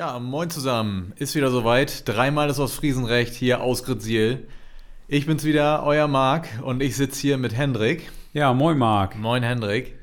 Ja, moin zusammen. Ist wieder soweit. Dreimal ist aus Friesenrecht hier aus Gritziel. Ich bin's wieder, euer Marc, und ich sitze hier mit Hendrik. Ja, moin Marc. Moin Hendrik.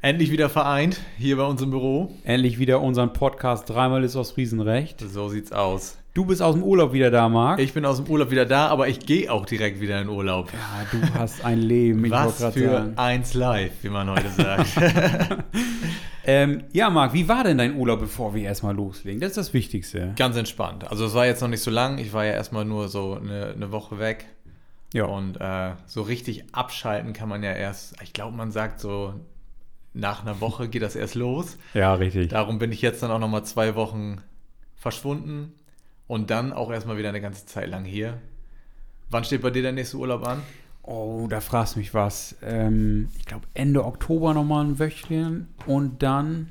Endlich wieder vereint hier bei uns im Büro. Endlich wieder unseren Podcast Dreimal ist aus Friesenrecht. So sieht's aus. Du bist aus dem Urlaub wieder da, Marc. Ich bin aus dem Urlaub wieder da, aber ich gehe auch direkt wieder in Urlaub. Ja, du hast ein Leben. Ich Was für sagen. eins live, wie man heute sagt. Ähm, ja, Marc, wie war denn dein Urlaub, bevor wir erstmal loslegen? Das ist das Wichtigste. Ganz entspannt. Also es war jetzt noch nicht so lang. Ich war ja erstmal nur so eine, eine Woche weg. Ja. Und äh, so richtig abschalten kann man ja erst, ich glaube, man sagt so, nach einer Woche geht das erst los. Ja, richtig. Darum bin ich jetzt dann auch nochmal zwei Wochen verschwunden und dann auch erstmal wieder eine ganze Zeit lang hier. Wann steht bei dir der nächste Urlaub an? Oh, da fragst du mich was. Ähm, ich glaube Ende Oktober nochmal ein Wöchchen und dann,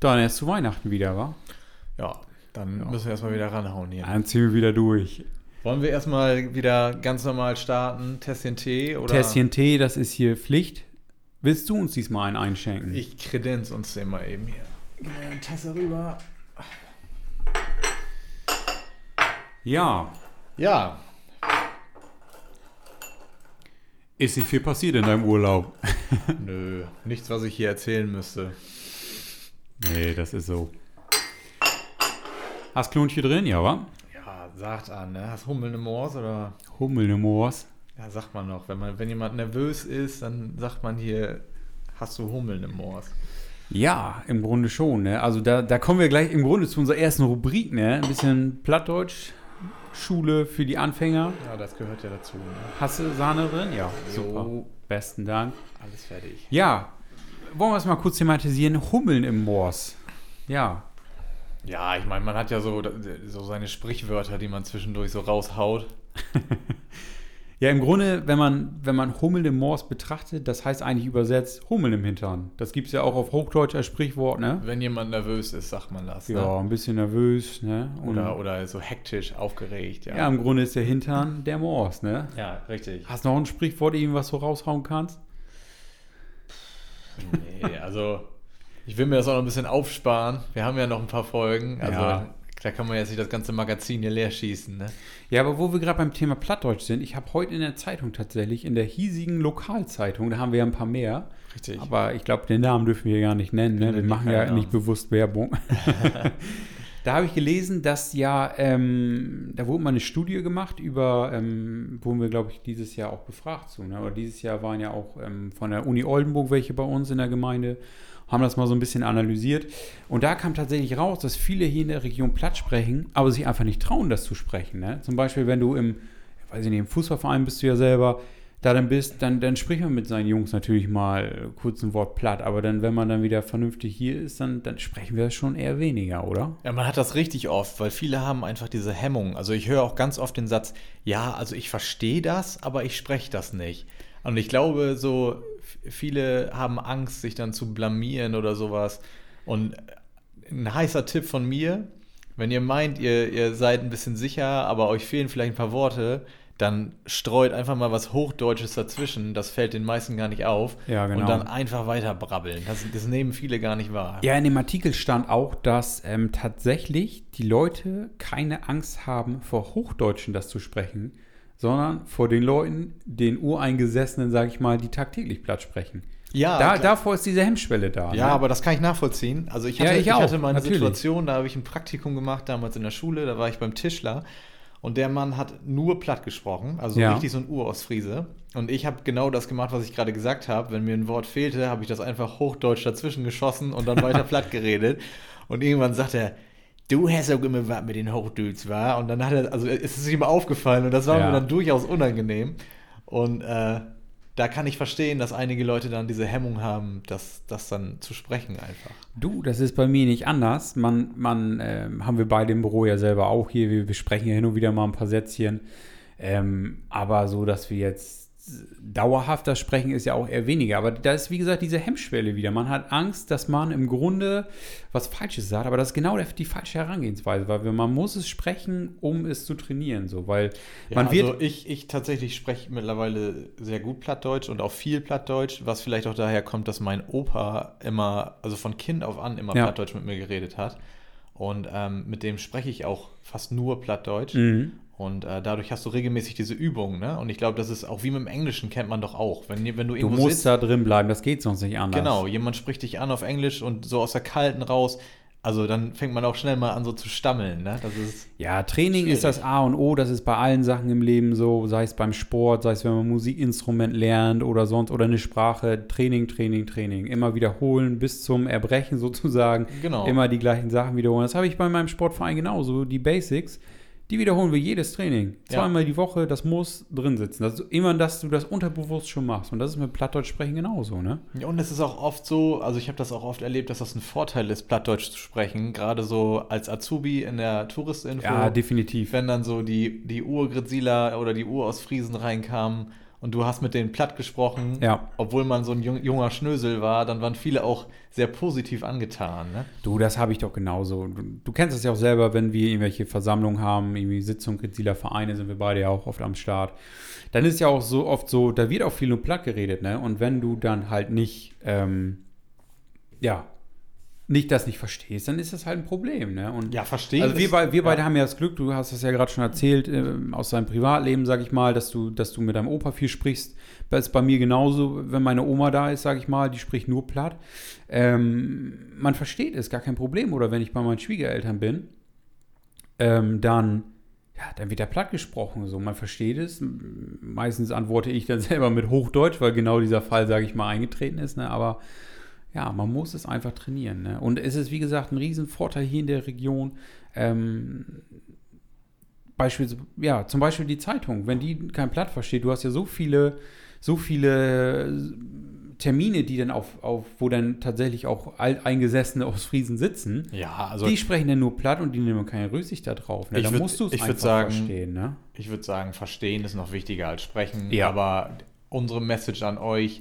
dann erst zu Weihnachten wieder, wa? Ja, dann müssen wir erstmal wieder ranhauen hier. Dann ziehen wir wieder durch. Wollen wir erstmal wieder ganz normal starten? Tässchen Tee oder? Tässchen Tee, das ist hier Pflicht. Willst du uns diesmal einen einschenken? Ich kredenz uns den mal eben hier. Gib mir eine Tasse rüber. Ja. Ja, Ist nicht viel passiert in deinem Urlaub. nö, nichts, was ich hier erzählen müsste. Nee, das ist so. Hast Klonchen drin, ja, wa? Ja, sagt an, ne? Hast Hummeln im Moors oder? Hummelne Moors. Ja, sagt man noch. Wenn, man, wenn jemand nervös ist, dann sagt man hier, hast du Hummeln im Moors. Ja, im Grunde schon, ne? Also da, da kommen wir gleich im Grunde zu unserer ersten Rubrik, ne? Ein bisschen Plattdeutsch, Schule für die Anfänger. Ja, das gehört ja dazu. Ne? Hast du Sahne drin? Ja, Jo. super. Besten Dank. Alles fertig. Ja, wollen wir es mal kurz thematisieren? Hummeln im Moors. Ja, Ja, ich meine, man hat ja so, so seine Sprichwörter, die man zwischendurch so raushaut. Ja, im Grunde, wenn man, wenn man Hummeln im Moors betrachtet, das heißt eigentlich übersetzt Hummeln im Hintern. Das gibt es ja auch auf Hochdeutsch als Sprichwort, ne? Wenn jemand nervös ist, sagt man das. Ja, Ne? ein bisschen nervös, ne? Und Oder, oder so hektisch, aufgeregt. Ja, ja, im Grunde ist der Hintern der Moors, ne? ja richtig. Hast du noch ein Sprichwort, irgendwas so raushauen kannst? Nee, also ich will mir das auch noch ein bisschen aufsparen. Wir haben ja noch ein paar Folgen. Also Ja. Da kann man jetzt nicht das ganze Magazin hier leer schießen. Ne? Ja, aber wo wir gerade beim Thema Plattdeutsch sind, ich habe heute in der Zeitung tatsächlich, in der hiesigen Lokalzeitung, da haben wir ja ein paar mehr, Richtig. aber ich glaube, den Namen dürfen wir gar nicht nennen, ne? wir machen ja Namen. nicht bewusst Werbung. da habe ich gelesen, dass ja, ähm, da wurde mal eine Studie gemacht über, ähm, wurden wir, glaube ich, dieses Jahr auch befragt zu, ne? oder dieses Jahr waren ja auch ähm, von der Uni Oldenburg welche bei uns in der Gemeinde, haben das mal so ein bisschen analysiert. Und da kam tatsächlich raus, dass viele hier in der Region Platt sprechen, aber sich einfach nicht trauen, das zu sprechen. Ne? Zum Beispiel, wenn du im, weiß ich nicht, im Fußballverein bist du ja selber, da dann bist, dann, dann spricht man mit seinen Jungs natürlich mal kurz ein Wort platt, aber dann, wenn man dann wieder vernünftig hier ist, dann, dann sprechen wir das schon eher weniger, oder? Ja, man hat das richtig oft, weil viele haben einfach diese Hemmung. Also ich höre auch ganz oft den Satz, ja, also ich verstehe das, aber ich spreche das nicht. Und ich glaube, so viele haben Angst, sich dann zu blamieren oder sowas. Und ein heißer Tipp von mir, wenn ihr meint, ihr, ihr seid ein bisschen sicher, aber euch fehlen vielleicht ein paar Worte, dann streut einfach mal was Hochdeutsches dazwischen. Das fällt den meisten gar nicht auf. Ja, genau. Und dann einfach weiter brabbeln. Das, das nehmen viele gar nicht wahr. Ja, in dem Artikel stand auch, dass ähm, tatsächlich die Leute keine Angst haben, vor Hochdeutschen das zu sprechen, sondern vor den Leuten, den Ureingesessenen, sage ich mal, die tagtäglich Platt sprechen. Ja, da, davor ist diese Hemmschwelle da. Ja, ne? aber das kann ich nachvollziehen. Also ich Ja, hatte, ich ich auch, hatte mal eine natürlich. Situation, da habe ich ein Praktikum gemacht, damals in der Schule, da war ich beim Tischler und der Mann hat nur platt gesprochen, also Ja. richtig so ein Urostfriese. Und ich habe genau das gemacht, was ich gerade gesagt habe. Wenn mir ein Wort fehlte, habe ich das einfach hochdeutsch dazwischen geschossen und dann weiter platt geredet. Und irgendwann sagt er, du hast auch immer was mit den Hochdeutsch, war? Und dann hat er, also es ist ihm aufgefallen und das war Ja. mir dann durchaus unangenehm. Und äh, da kann ich verstehen, dass einige Leute dann diese Hemmung haben, das, das dann zu sprechen einfach. Du, das ist bei mir nicht anders. Man, man ähm, haben wir beide im Büro ja selber auch hier. Wir besprechen ja hin und wieder mal ein paar Sätzchen. Ähm, aber so, dass wir jetzt dauerhaft das Sprechen ist ja auch eher weniger. Aber da ist, wie gesagt, diese Hemmschwelle wieder. Man hat Angst, dass man im Grunde was Falsches sagt, aber das ist genau die falsche Herangehensweise, weil man muss es sprechen, um es zu trainieren. So, weil Ja, man wird. also ich, ich tatsächlich spreche mittlerweile sehr gut Plattdeutsch und auch viel Plattdeutsch, was vielleicht auch daher kommt, dass mein Opa immer, also von Kind auf an immer Ja. Plattdeutsch mit mir geredet hat. Und ähm, mit dem spreche ich auch fast nur Plattdeutsch. Mhm. Und äh, dadurch hast du regelmäßig diese Übungen, ne? Und ich glaube, das ist auch wie mit dem Englischen kennt man doch auch. Wenn, wenn du Du musst sitzt, da drin bleiben, das geht sonst nicht anders. genau, jemand spricht dich an auf Englisch und so aus der Kalten raus, also dann fängt man auch schnell mal an so zu stammeln, ne? Das ist, Ja, Training Schwierig. ist das A und O, das ist bei allen Sachen im Leben so, sei es beim Sport, sei es wenn man ein Musikinstrument lernt oder sonst oder eine Sprache, Training, Training, Training. Immer wiederholen bis zum Erbrechen sozusagen. Genau. Immer die gleichen Sachen wiederholen. Das habe ich bei meinem Sportverein genauso, die Basics. Die wiederholen wir jedes Training. Ja. Zweimal die Woche, das muss drin sitzen. Das ist immer, dass du das unterbewusst schon machst. Und das ist mit Plattdeutsch sprechen genauso, ne? Ja, und es ist auch oft so, also ich habe das auch oft erlebt, dass das ein Vorteil ist, Plattdeutsch zu sprechen, gerade so als Azubi in der Touristinfo. Ja, definitiv. wenn dann so die, die Ur-Grizzila oder die Ur aus Friesen reinkamen und du hast mit denen platt gesprochen, Ja. obwohl man so ein jung, junger Schnösel war, dann waren viele auch sehr positiv angetan. Ne? Du, das habe ich doch genauso. Du, du kennst das ja auch selber, wenn wir irgendwelche Versammlungen haben, irgendwie Sitzungen Grenzieler Vereine, sind wir beide ja auch oft am Start. Dann ist ja auch so oft so, da wird auch viel nur platt geredet, ne? Und wenn du dann halt nicht, ähm, ja, nicht das nicht verstehst, dann ist das halt ein Problem, ne? Und Ja, verstehen. also wir, wir beide ja. haben ja das Glück, du hast das ja gerade schon erzählt, ähm, aus deinem Privatleben, sag ich mal, dass du, dass du mit deinem Opa viel sprichst. Das ist bei mir genauso, wenn meine Oma da ist, sag ich mal, die spricht nur platt. Ähm, man versteht es, gar kein Problem. Oder wenn ich bei meinen Schwiegereltern bin, ähm, dann, ja, dann wird da platt gesprochen. So, man versteht es. Meistens antworte ich dann selber mit Hochdeutsch, weil genau dieser Fall, sage ich mal, eingetreten ist. Ne? Aber ja, man muss es einfach trainieren. Ne? Und es ist, wie gesagt, ein Riesenvorteil hier in der Region. Ähm, Beispiel, ja, zum Beispiel die Zeitung, wenn die kein Blatt versteht, du hast ja so viele, so viele Termine, die dann auf, auf wo dann tatsächlich auch Alteingesessene aus Friesen sitzen, ja, also die sprechen dann nur platt und die nehmen keine Rücksicht darauf. Ne? Ich Da würd- musst du es einfach sagen- verstehen. Ne? ich würde sagen, verstehen ist noch wichtiger als sprechen. Ja. Aber unsere Message an euch,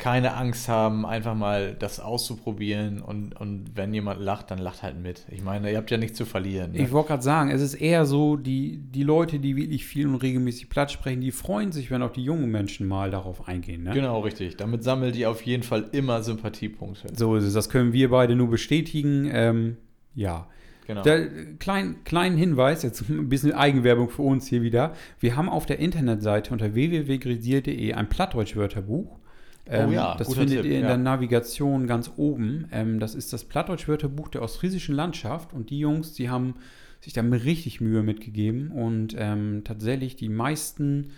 keine Angst haben, einfach mal das auszuprobieren und, und wenn jemand lacht, dann lacht halt mit. Ich meine, ihr habt ja nichts zu verlieren. Ne? Ich wollte gerade sagen, es ist eher so, die, die Leute, die wirklich viel und regelmäßig platt sprechen, die freuen sich, wenn auch die jungen Menschen mal darauf eingehen. Ne? Genau, richtig. Damit sammelt ihr auf jeden Fall immer Sympathiepunkte. So ist es. Das können wir beide nur bestätigen. Ähm, ja. Genau. Der, klein, kleinen Hinweis, jetzt ein bisschen Eigenwerbung für uns hier wieder. Wir haben auf der Internetseite unter www.grisier.de ein Plattdeutsch-Wörterbuch. Ähm, Oh ja, das findet Tipp, ihr in ja. der Navigation ganz oben. Ähm, das ist das Plattdeutsch-Wörterbuch der ostfriesischen Landschaft. Und die Jungs, die haben sich da richtig Mühe mitgegeben und ähm, tatsächlich die meisten,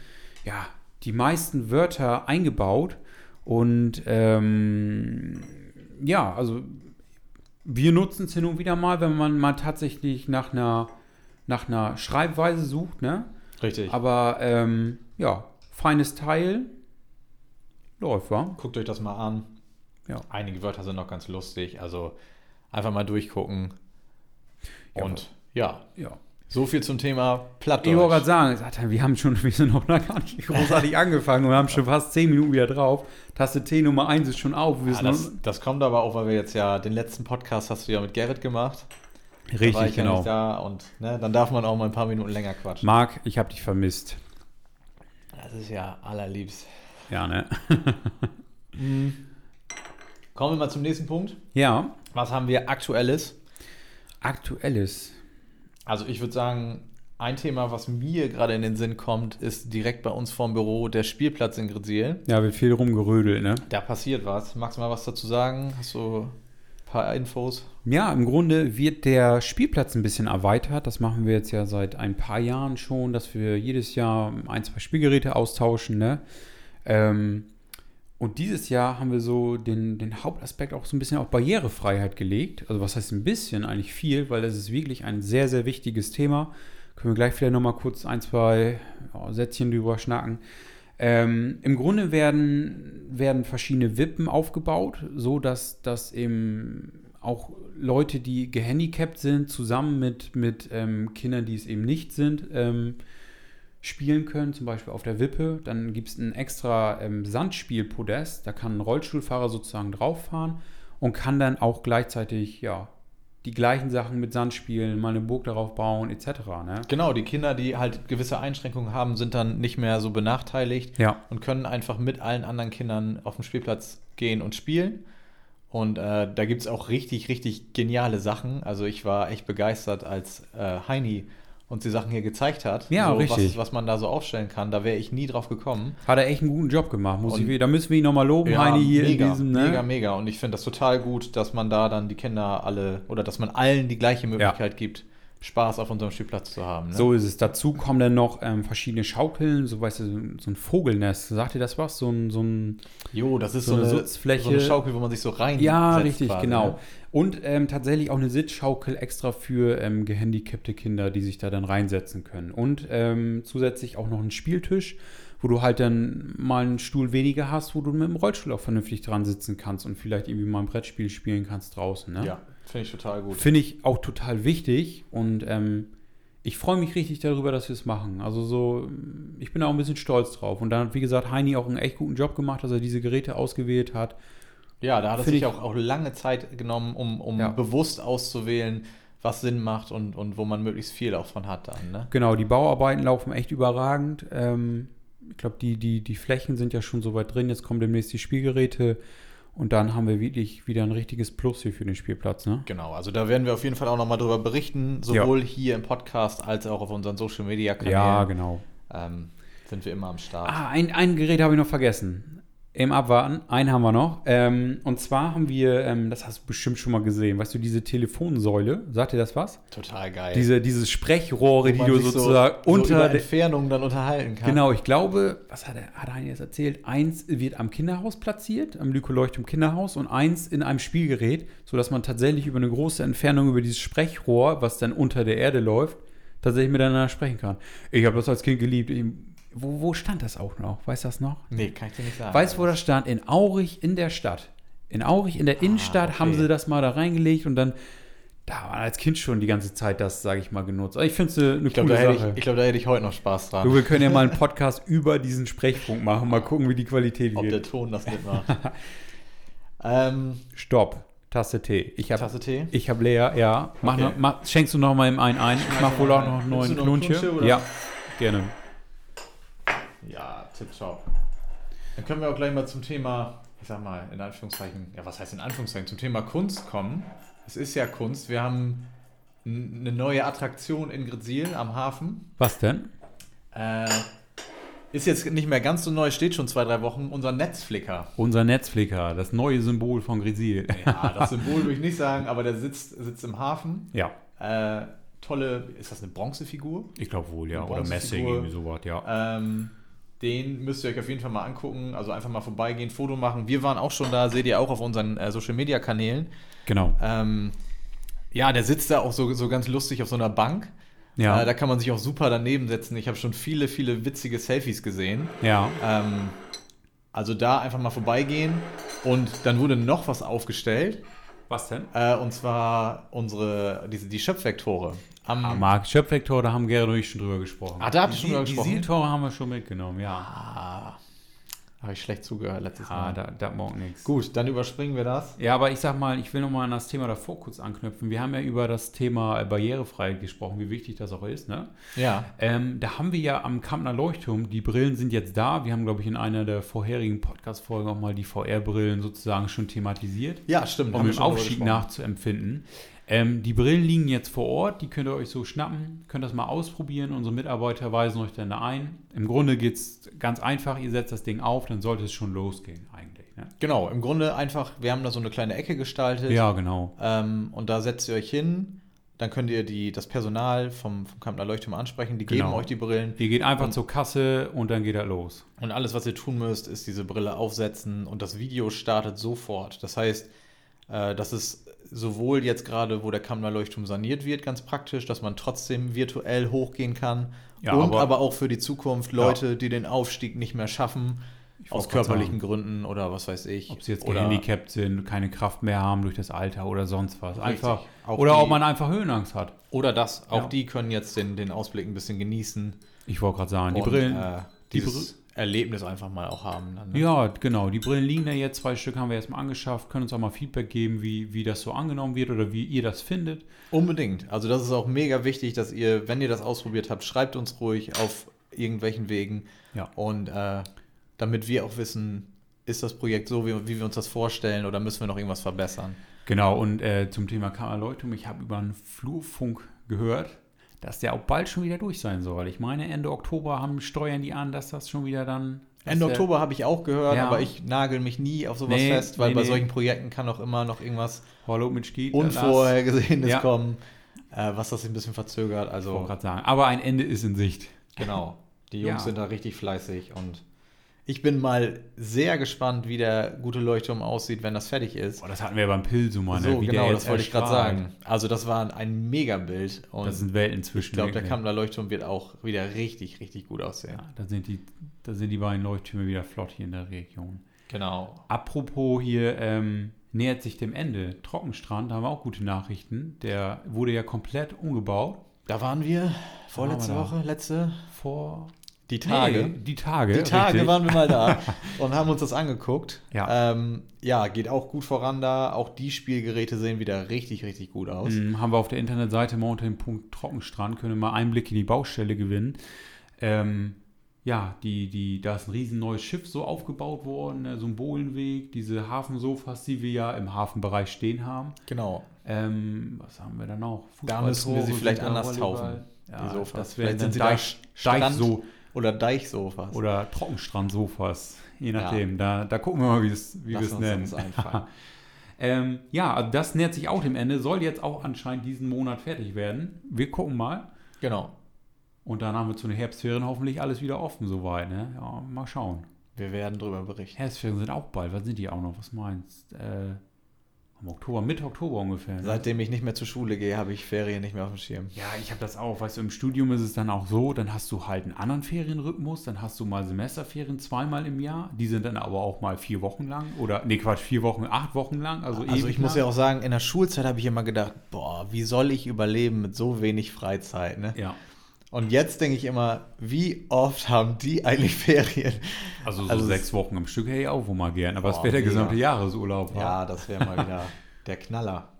ja, die meisten Wörter eingebaut. Und ähm, ja, also wir nutzen es hin und wieder mal, wenn man mal tatsächlich nach einer, nach einer Schreibweise sucht, ne? richtig. Aber ähm, ja, feines Teil läuft, wa? Guckt euch das mal an. Ja. Einige Wörter sind noch ganz lustig. Also einfach mal durchgucken. Ja, Und ja, Ja. so viel zum Thema Ich wollte gerade Plattdeutsch. sagen, wir haben schon, wir sind noch gar nicht großartig angefangen und haben schon fast 10 Minuten wieder drauf. Taste T Nummer 1 ist schon auf. Ja, das, das kommt aber auch, weil wir jetzt ja den letzten Podcast hast du ja mit Gerrit gemacht. Da war richtig, ich ja genau. nicht da und ne, dann darf man auch mal ein paar Minuten länger quatschen. Marc, ich habe dich vermisst. Das ist ja allerliebst. Ja, ne? Kommen wir mal zum nächsten Punkt. Ja, Was haben wir aktuelles? aktuelles. Also ich würde sagen, ein Thema, was mir gerade in den Sinn kommt, ist direkt bei uns vorm Büro der Spielplatz in Grisiel. Ja, wird viel rumgerödelt, ne? Da passiert was. Magst du mal was dazu sagen? Hast du ein paar Infos? Ja, im Grunde wird der Spielplatz ein bisschen erweitert. Das machen wir jetzt ja seit ein paar Jahren schon, dass wir jedes Jahr ein, zwei Spielgeräte austauschen. Ne? Ähm, und dieses Jahr haben wir so den, den Hauptaspekt auch so ein bisschen auf Barrierefreiheit gelegt. Also was heißt ein bisschen, eigentlich viel, weil das ist wirklich ein sehr, sehr wichtiges Thema. Können wir gleich vielleicht nochmal kurz ein, zwei Sätzchen drüber schnacken. Ähm, Im Grunde werden, werden verschiedene Wippen aufgebaut, so dass, dass eben auch Leute, die gehandicapt sind, zusammen mit, mit ähm, Kindern, die es eben nicht sind, ähm, spielen können, zum Beispiel auf der Wippe. Dann gibt es ein extra ähm, Sandspielpodest, da kann ein Rollstuhlfahrer sozusagen drauf fahren und kann dann auch gleichzeitig ja, die gleichen Sachen mit Sand spielen, mal eine Burg darauf bauen, etc. Ne? Genau, die Kinder, die halt gewisse Einschränkungen haben, sind dann nicht mehr so benachteiligt Ja. und können einfach mit allen anderen Kindern auf den Spielplatz gehen und spielen. Und äh, da gibt es auch richtig, richtig geniale Sachen. Also ich war echt begeistert, als äh, Heini uns die Sachen hier gezeigt hat. Ja, so, richtig. Was, was man da so aufstellen kann. Da wäre ich nie drauf gekommen. Hat er echt einen guten Job gemacht. Muss Und- ich, da müssen wir ihn nochmal loben, Ja, Heini, hier mega, in diesem. Ne? mega, mega. Und ich finde das total gut, dass man da dann die Kinder alle oder dass man allen die gleiche Möglichkeit gibt, Spaß auf unserem Spielplatz zu haben. Ne? So ist es. Dazu kommen dann noch ähm, verschiedene Schaukeln, so weißt du, so ein Vogelnest. Sagt ihr das was? So ein, so ein Jo, das ist so so, eine Sitzfläche. so eine Schaukel, wo man sich so rein Ja, richtig, quasi, genau. ne? Und ähm, tatsächlich auch eine Sitzschaukel extra für ähm, gehandicapte Kinder, die sich da dann reinsetzen können. Und ähm, zusätzlich auch noch einen Spieltisch, wo du halt dann mal einen Stuhl weniger hast, wo du mit dem Rollstuhl auch vernünftig dran sitzen kannst und vielleicht irgendwie mal ein Brettspiel spielen kannst draußen. Ne? Ja, finde ich total gut. Finde ich auch total wichtig und ähm, ich freue mich richtig darüber, dass wir es machen. Also so, ich bin da auch ein bisschen stolz drauf. Und dann hat, wie gesagt, Heini auch einen echt guten Job gemacht, dass er diese Geräte ausgewählt hat. Ja, da hat Finde sich ich- auch, auch lange Zeit genommen, um, um Ja. bewusst auszuwählen, was Sinn macht und, und wo man möglichst viel auch von hat dann. Ne? Genau, die Bauarbeiten laufen echt überragend. Ähm, ich glaube, die, die, die Flächen sind ja schon so weit drin. Jetzt kommen demnächst die Spielgeräte. Und dann haben wir wirklich wieder ein richtiges Plus hier für den Spielplatz. Ne? Genau, also da werden wir auf jeden Fall auch nochmal drüber berichten, sowohl hier im Podcast als auch auf unseren Social Media Kanälen. Ja, genau. ähm, sind wir immer am Start. Ah, ein, ein Gerät habe ich noch vergessen. Im Abwarten, einen haben wir noch. Ähm, und zwar haben wir, ähm, das hast du bestimmt schon mal gesehen, weißt du, diese Telefonsäule, sagt dir das was? Total geil. Diese, diese Sprechrohre, die du sozusagen so, unter so über der, Entfernung dann unterhalten kann. Genau, ich glaube, was hat er, hat er jetzt erzählt? Eins wird am Kinderhaus platziert, am Lykoleuchtum Kinderhaus und eins in einem Spielgerät, sodass man tatsächlich über eine große Entfernung über dieses Sprechrohr, was dann unter der Erde läuft, tatsächlich miteinander sprechen kann. Ich habe das als Kind geliebt. Ich, wo, wo stand das auch noch? Weißt du das noch? Nee, kann ich dir nicht sagen. Weißt du, wo das stand? In Aurich in der Stadt. In Aurich in der Innenstadt Ah, okay. haben sie das mal da reingelegt und dann, da war als Kind schon die ganze Zeit das, sage ich mal, genutzt. Aber ich finde es eine, eine Ich glaube, coole da, hätte Sache. ich, ich glaub, da hätte ich heute noch Spaß dran, Du, wir können ja mal einen Podcast über diesen Sprechpunkt machen. Mal gucken, wie die Qualität ob der wird. Ton das mitmacht. ähm, Stopp. Tasse Tee. Ich habe Tasse Tee? ich hab leer, ja. Mach Okay. noch, mach, schenkst du noch mal im einen ein? Ich mach wohl auch noch einen neuen oder? Ja, gerne. Ja, tipptopp. Dann können wir auch gleich mal zum Thema, ich sag mal, in Anführungszeichen, ja, was heißt in Anführungszeichen, zum Thema Kunst kommen. Es ist ja Kunst. Wir haben eine neue Attraktion in Grezil am Hafen. Was denn? Äh, ist jetzt nicht mehr ganz so neu, steht schon zwei, drei Wochen. Unser Netzflicker. Unser Netzflicker, das neue Symbol von Grisil. Ja, das Symbol würde ich nicht sagen, aber der sitzt, sitzt im Hafen. Ja, Äh, tolle, ist das eine Bronzefigur? ich glaube wohl, ja. Oder Messing, irgendwie sowas, ja. Ähm, den müsst ihr euch auf jeden Fall mal angucken. Also einfach mal vorbeigehen, Foto machen. Wir waren auch schon da, seht ihr auch auf unseren äh, Social Media Kanälen. Genau. Ähm, ja, der sitzt da auch so, so ganz lustig auf so einer Bank. Ja. Äh, da kann man sich auch super daneben setzen. Ich habe schon viele, viele witzige Selfies gesehen. ja. Ähm, also da einfach mal vorbeigehen. Und dann wurde noch was aufgestellt. Was denn? Äh, und zwar unsere, diese, die Schöpfvektore. Am, Ah, Marc Schöpfvektor, da haben Gerrit und ich schon drüber gesprochen. Ah, da habt ihr schon drüber gesprochen? Die Sieltore haben wir schon mitgenommen, ja. ah, habe ich schlecht zugehört letztes Ah, Mal. da, da morgen nichts. Gut, dann überspringen wir das. Ja, aber ich sag mal, ich will nochmal an das Thema davor kurz anknüpfen. Wir haben ja über das Thema äh, Barrierefreiheit gesprochen, wie wichtig das auch ist. Ne? Ja. Ähm, da haben wir ja am Kampner Leuchtturm, die Brillen sind jetzt da. Wir haben, glaube ich, in einer der vorherigen Podcast-Folgen auch mal die VR-Brillen sozusagen schon thematisiert, Ja, stimmt. um den Aufstieg nachzuempfinden. Ähm, die Brillen liegen jetzt vor Ort, die könnt ihr euch so schnappen, könnt das mal ausprobieren. Unsere Mitarbeiter weisen euch dann da ein. Im Grunde geht es ganz einfach, ihr setzt das Ding auf, dann sollte es schon losgehen eigentlich. Ne? Genau, im Grunde einfach, wir haben da so eine kleine Ecke gestaltet. Ja, genau. Ähm, und da setzt ihr euch hin. Dann könnt ihr die, das Personal vom, vom Kampner Leuchtturm ansprechen. Die geben Genau. euch die Brillen. Ihr geht einfach Und- zur Kasse und dann geht er los. Und alles, was ihr tun müsst, ist diese Brille aufsetzen und das Video startet sofort. Das heißt, das ist sowohl jetzt gerade, wo der Kammler Leuchtturm saniert wird, ganz praktisch, dass man trotzdem virtuell hochgehen kann. Ja, und aber- aber, auch für die Zukunft Leute, die den Aufstieg nicht mehr schaffen, aus körperlichen sagen. Gründen oder was weiß ich. Ob sie jetzt gehandicapt sind, keine Kraft mehr haben durch das Alter oder sonst was. Einfach. Auch oder die- ob man einfach Höhenangst hat. Oder das. Auch Ja. die können jetzt den, den Ausblick ein bisschen genießen. Ich wollte gerade sagen, die und, Brillen. Äh, die dieses Erlebnis einfach mal auch haben. Dann, ne? ja, genau. Die Brillen liegen da jetzt. Zwei Stück haben wir erstmal angeschafft. Können uns auch mal Feedback geben, wie, wie das so angenommen wird oder wie ihr das findet. Unbedingt. Also das ist auch mega wichtig, dass ihr, wenn ihr das ausprobiert habt, schreibt uns ruhig auf irgendwelchen Wegen. Ja. Und äh, damit wir auch wissen, ist das Projekt so, wie, wie wir uns das vorstellen oder müssen wir noch irgendwas verbessern? Genau, und äh, zum Thema Kammerleuchtung, ich habe über einen Flurfunk gehört, dass der auch bald schon wieder durch sein soll. Ich meine, Ende Oktober haben steuern die an, dass das schon wieder dann. Ende der, Oktober habe ich auch gehört, Ja. aber ich nagel mich nie auf sowas Nee, fest, weil nee, bei nee. solchen Projekten kann auch immer noch irgendwas. Unvorhergesehenes Ja. kommen, äh, was das ein bisschen verzögert. Ich Also wollte gerade sagen. Aber ein Ende ist in Sicht. genau, die Jungs Ja. sind da richtig fleißig und ich bin mal sehr gespannt, wie der gute Leuchtturm aussieht, wenn das fertig ist. Boah, das hatten wir beim Pilsumer, ne? so, Wie genau, das wollte ich gerade sagen. Also das war ein Megabild und Das sind Welten zwischen. ich glaube, der. Kammler Leuchtturm wird auch wieder richtig, richtig gut aussehen. Ja, da sind, die, da sind die beiden Leuchttürme wieder flott hier in der Region. Genau. Apropos hier, ähm, nähert sich dem Ende. Trockenstrand, da haben wir auch gute Nachrichten. Der wurde ja komplett umgebaut. Da waren wir vorletzte? Woche, letzte, Vor. Die Tage. Nee, die Tage. Die Tage richtig. waren wir mal da und haben uns das angeguckt. Ja. Ähm, ja, geht auch gut voran da. Auch die Spielgeräte sehen wieder richtig, richtig gut aus. Mhm, haben wir auf der Internetseite mountain.trockenstrand, können wir mal Einblick in die Baustelle gewinnen. Ähm, ja, die, die, da ist ein riesen neues Schiff so aufgebaut worden, ne, so ein Bohlenweg, diese Hafensofas, die wir ja im Hafenbereich stehen haben. Genau. Ähm, was haben wir da noch? Da müssen wir sie vielleicht anders taufen, Ja, die Sofas. Das wären dann Deich, Strand- Deichso Oder Deichsofas. oder Trockenstrandsofas, je nachdem. Da, da gucken wir mal, wie, es, wie wir es uns nennen. einfallen. Ähm, ja, also das nähert sich auch dem Ende, soll jetzt auch anscheinend diesen Monat fertig werden. Wir gucken mal. genau. Und dann haben wir zu den Herbstferien hoffentlich alles wieder offen soweit. Ne? Ja, mal schauen. Wir werden drüber berichten. Herbstferien sind auch bald. Was sind die auch noch? Was meinst äh, Im Oktober, Mitte Oktober ungefähr. Ne? Seitdem ich nicht mehr zur Schule gehe, habe ich Ferien nicht mehr auf dem Schirm. ja, ich habe das auch. Weißt du, im Studium ist es dann auch so, dann hast du halt einen anderen Ferienrhythmus, dann hast du mal Semesterferien zweimal im Jahr. Die sind dann aber auch mal vier Wochen lang. Oder, nee, Quatsch, vier Wochen, acht Wochen lang. Also, Also ich muss lang. ja auch sagen, in der Schulzeit habe ich immer gedacht, boah, wie soll ich überleben mit so wenig Freizeit, ne? Ja. Und jetzt denke ich immer, wie oft haben die eigentlich Ferien? Also so Also sechs Wochen am Stück hätte ich auch wohl mal gern. Aber es wäre der gesamte Jahresurlaub. Ja, das wäre mal wieder der Knaller.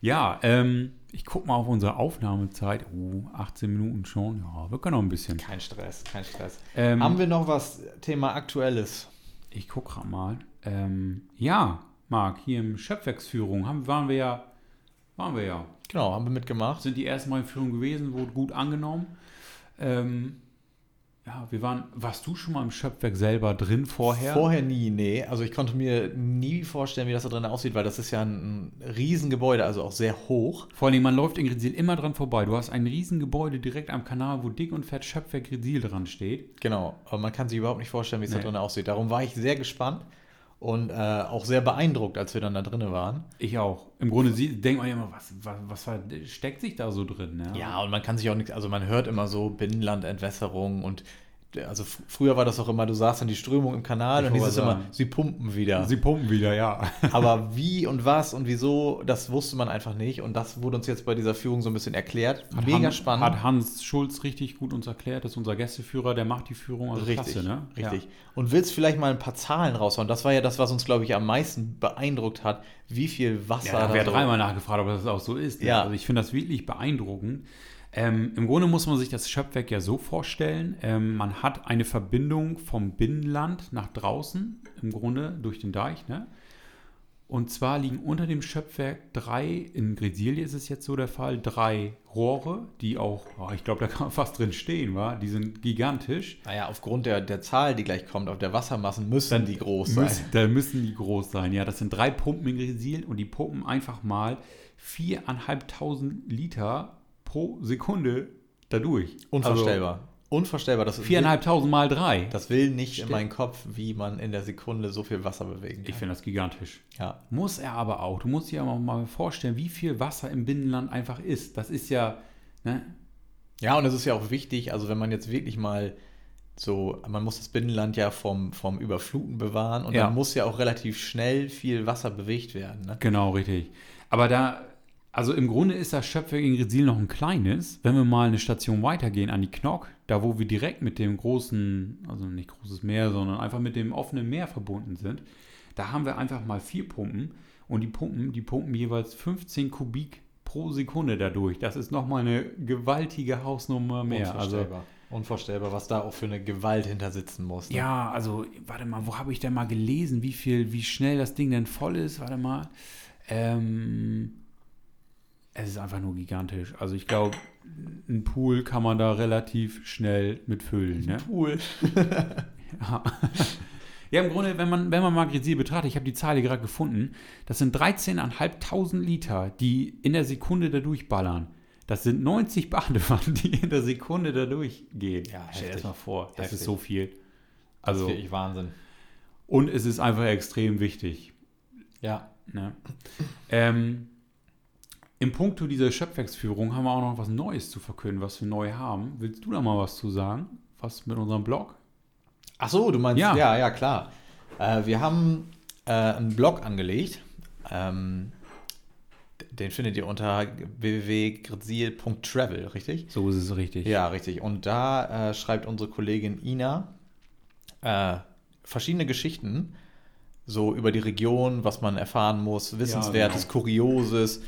Ja, ähm, ich gucke mal auf unsere Aufnahmezeit. Oh, 18 Minuten schon. Ja, wir können noch ein bisschen. Kein Stress, kein Stress. Ähm, Haben wir noch was Thema Aktuelles? ich gucke gerade mal. Ähm, ja, Marc, hier im Schöpfwerksführung haben, waren wir ja, waren wir ja. Genau, haben wir mitgemacht. Sind die ersten Mal in Führung gewesen, wurde gut angenommen. Ähm, ja, wir waren, warst du schon mal im Schöpfwerk selber drin vorher? Vorher nie, nee. Also ich konnte mir nie vorstellen, wie das da drin aussieht, weil das ist ja ein, ein Riesengebäude, also auch sehr hoch. Vor allem, man läuft in Grezil immer dran vorbei. Du hast ein Riesengebäude direkt am Kanal, wo dick und fett Schöpfwerk Grezil dran steht. Genau, aber man kann sich überhaupt nicht vorstellen, wie es Nee. da drin aussieht. Darum war ich sehr gespannt und äh, auch sehr beeindruckt, als wir dann da drinnen waren. Ich auch. Im Grunde sie- denkt man ja immer, was, was, was steckt sich da so drin? Ne? Ja, und man kann sich auch nichts, also man hört immer so Binnenlandentwässerung und also früher war das auch immer, du sahst dann die Strömung im Kanal Ich und es immer, sie pumpen wieder. Sie pumpen wieder, ja. Aber wie und was und wieso, das wusste man einfach nicht. Und das wurde uns jetzt bei dieser Führung so ein bisschen erklärt. Mega Han- spannend. Hat Hans Schulz richtig gut uns erklärt. Das ist unser Gästeführer, der macht die Führung. Also richtig, klasse, ne? richtig. Und willst vielleicht mal ein paar Zahlen raushauen? Das war ja das, was uns, glaube ich, am meisten beeindruckt hat, wie viel Wasser Ja, ja da so- dreimal nachgefragt, ob das auch so ist. Ne? Ja. Also ich finde das wirklich beeindruckend. Ähm, Im Grunde muss man sich das Schöpfwerk ja so vorstellen, ähm, man hat eine Verbindung vom Binnenland nach draußen, im Grunde durch den Deich. Ne? Und zwar liegen unter dem Schöpfwerk drei, in Gresilie ist es jetzt so der Fall, drei Rohre, die auch, oh, ich glaube, da kann man fast drin stehen, wa? die sind gigantisch. Naja, aufgrund der, der Zahl, die gleich kommt, auf der Wassermassen, müssen die groß sein. Müssen, da müssen die groß sein, ja. Das sind drei Pumpen in Gresil und die pumpen einfach mal 4.500 Liter pro Sekunde dadurch. Unvorstellbar. Unvorstellbar. Das, Also 4.500 mal drei. das will nicht Stimmt. in meinen Kopf, wie man in der Sekunde so viel Wasser bewegen kann. Ich finde das gigantisch. ja. Muss er aber auch. Du musst dir aber mal vorstellen, wie viel Wasser im Binnenland einfach ist. Das ist ja, ne? ja, und es ist ja auch wichtig, also wenn man jetzt wirklich mal so, man muss das Binnenland ja vom, vom Überfluten bewahren und Ja. dann muss ja auch relativ schnell viel Wasser bewegt werden. Ne? Genau, richtig. Aber da, also im Grunde ist das Schöpfwerk in Gresil noch ein kleines. Wenn wir mal eine Station weitergehen an die Knock, da wo wir direkt mit dem großen, also nicht großes Meer, sondern einfach mit dem offenen Meer verbunden sind, da haben wir einfach mal vier Pumpen und die Pumpen, die pumpen jeweils 15 Kubik pro Sekunde dadurch. Das ist nochmal eine gewaltige Hausnummer mehr. Also Unvorstellbar. Unvorstellbar, was da auch für eine Gewalt hinter sitzen muss. Ne? Ja, also, warte mal, wo habe ich denn mal gelesen, wie viel, wie schnell das Ding denn voll ist? Warte mal. Ähm, es ist einfach nur gigantisch. Also ich glaube, ein Pool kann man da relativ schnell mit füllen. Ne? Pool. ja. ja, im Grunde, wenn man, wenn man mal Grisier betrachtet, ich habe die Zahl hier gerade gefunden, das sind 13.500 Liter, die in der Sekunde da durchballern. Das sind 90 Badewannen, die in der Sekunde da durchgehen. Ja, Stell dir das mal vor. Das Heftig. ist so viel. Das ist Also, wirklich Wahnsinn. und es ist einfach extrem wichtig. Ja. Ne? Ähm, Im Punkto dieser Schöpfwerksführung haben wir auch noch was Neues zu verkünden, was wir neu haben. Willst du da mal was zu sagen? Was mit unserem Blog? Ach so, du meinst, Ja. ja, ja, klar. Äh, wir haben äh, einen Blog angelegt. Ähm, den findet ihr unter www.grzil.travel, richtig? So ist es richtig. Ja, richtig. Und da äh, schreibt unsere Kollegin Ina äh, verschiedene Geschichten, so über die Region, was man erfahren muss, Wissenswertes, genau. Kurioses,